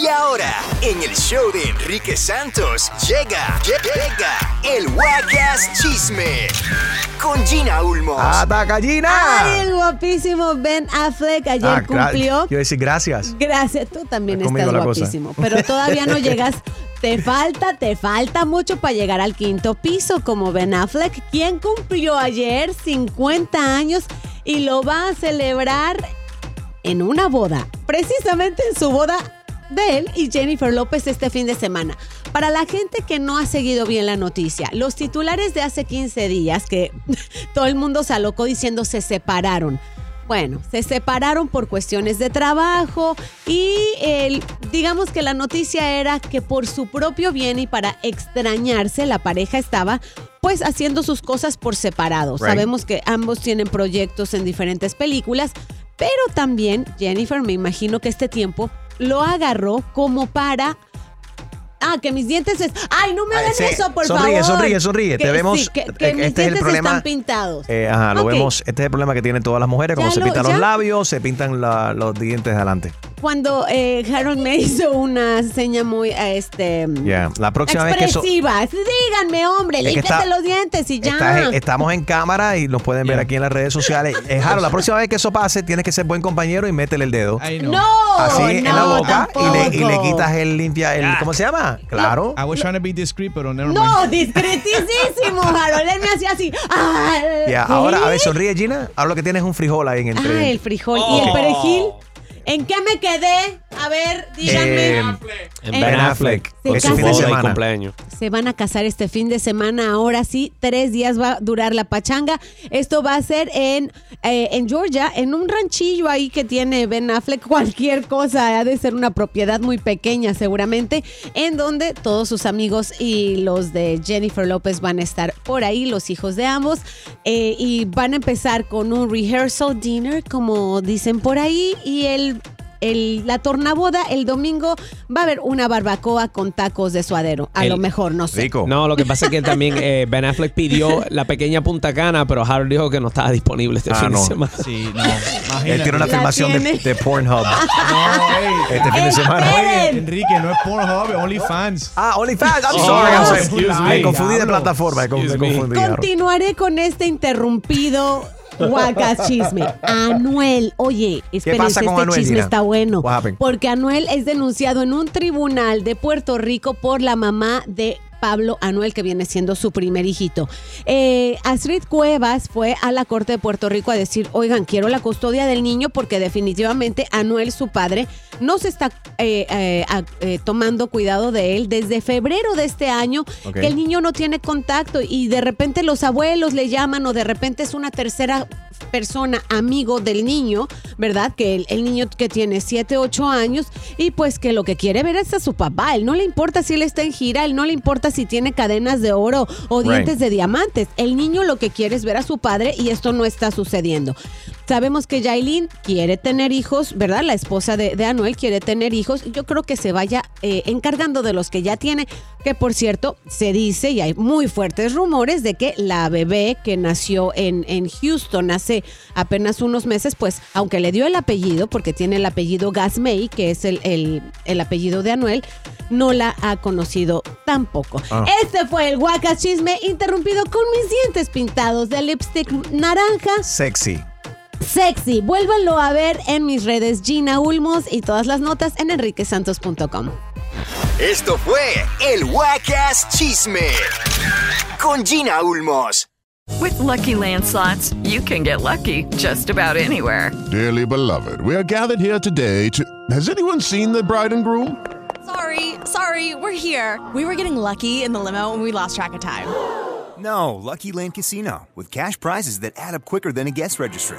Y ahora, en el show de Enrique Santos, llega, llega el Wacas Chisme con Gina Ulmos. ¡Ataca, Gina! Ay, el guapísimo Ben Affleck ayer Ah, cumplió. Quiero decir gracias. Gracias, tú también Está estás cosa. guapísimo, pero todavía no llegas. Te falta, te falta mucho para llegar al quinto piso como Ben Affleck, quien cumplió ayer 50 años y lo va a celebrar en una boda, precisamente en su boda de él y Jennifer López este fin de semana. Para la gente que no ha seguido bien la noticia, los titulares de hace 15 días que todo el mundo se alocó diciendo se separaron. Bueno, se separaron por cuestiones de trabajo y el- digamos que la noticia era que por su propio bien y para extrañarse la pareja estaba pues haciendo sus cosas por separado. Right. Sabemos que ambos tienen proyectos en diferentes películas, pero también Jennifer me imagino que este tiempo lo agarró como para... Ah, que mis dientes es... Ay, no me hagan sí. eso, por Sonríe, favor. sonríe, sonríe. Te Que- vemos- sí, que, que mis este es el dientes problema. están pintados. Eh, ajá, lo vemos. Este es el problema que tienen todas las mujeres. Cuando Ya se lo- pintan ya. los labios, se pintan la- los dientes de adelante. Cuando eh, Harold me hizo una seña muy este Ya, la próxima vez que eso. expresiva. Díganme, hombre, Es los dientes y ya. Estamos en cámara y nos pueden ver aquí en las redes sociales. Eh, Jaro, la próxima vez que eso pase, tienes que ser buen compañero y métele el dedo. No, Así en la no, boca y le, y le quitas el limpia, el, ¿cómo se llama? Claro. I was trying to be discreet, pero never No, discretísimo, Harold. Él me hacía así. Ah, Ya, ¿qué? ahora, a ver, sonríe Gina. Ahora lo que tienes es un frijol ahí en el Ah, el frijol y el perejil. ¿En qué me quedé? A ver, díganme. Eh, En Ben Affleck. Casa- fin de semana. cumpleaños. Se van a casar este fin de semana. Ahora sí, tres días va a durar la pachanga. Esto va a ser en, eh, en Georgia, en un ranchillo ahí que tiene Ben Affleck. Cualquier cosa, ha de ser una propiedad muy pequeña seguramente, en donde todos sus amigos y los de Jennifer López van a estar por ahí, los hijos de ambos. eh, y van a empezar con un rehearsal dinner, como dicen por ahí, y el el- la tornaboda el domingo va a haber una barbacoa con tacos de suadero. A El- lo mejor, no sé. Rico. No, lo que pasa es que también eh, Ben Affleck pidió la pequeña Punta Cana, pero Harold dijo que no estaba disponible este Ah, fin no. de semana. Sí, no. Él Imagínate. tiene una filmación de, Pornhub No, este fin de semana. Oye, Enrique, no es Pornhub, es OnlyFans. Ah, OnlyFans. I'm Oh, sorry. I'm sorry. Me me. confundí de plataforma. Me confundí. Continuaré con este interrumpido Guacas chisme. Anuel, oye, espérense, este Anuel, chisme Gina? está bueno. Porque Anuel es denunciado en un tribunal de Puerto Rico por la mamá de Pablo Anuel, que viene siendo su primer hijito. Eh, Astrid Cuevas fue a la Corte de Puerto Rico a decir, oigan, quiero la custodia del niño porque definitivamente Anuel, su padre, no se está eh, eh, eh, tomando cuidado de él desde febrero de este año, que el niño no tiene contacto y de repente los abuelos le llaman o de repente es una tercera persona amigo del niño, ¿verdad? Que el, el niño que tiene 7, 8 años y pues que lo que quiere ver es a su papá. Él no le importa si él está en gira, él no le importa si tiene cadenas de oro o Right. dientes de diamantes. El niño lo que quiere es ver a su padre y esto no está sucediendo. Sabemos que Yailin quiere tener hijos, ¿verdad? La esposa de, de Anuel quiere tener hijos. Yo creo que se vaya eh, encargando de los que ya tiene, que por cierto, se dice y hay muy fuertes rumores de que la bebé que nació en, en Houston hace apenas unos meses, pues aunque le dio el apellido, porque tiene el apellido Gasmey, que es el, el- el apellido de Anuel, no la ha conocido tampoco. Ah. Este fue el Guacas Chisme interrumpido con mis dientes pintados de lipstick naranja Sexy. Sexy. Vuélvanlo a ver en mis redes Gina Ulmos y todas las notas en enriquesantos.com. Esto fue el Wacas Chisme con Gina Ulmos. With Lucky Land slots, you can get lucky just about anywhere. Dearly beloved, we are gathered here today to. Has anyone seen the bride and groom? Sorry, sorry, we're here. We were getting lucky in the limo and we lost track of time. No, Lucky Land Casino, with cash prizes that add up quicker than a guest registry.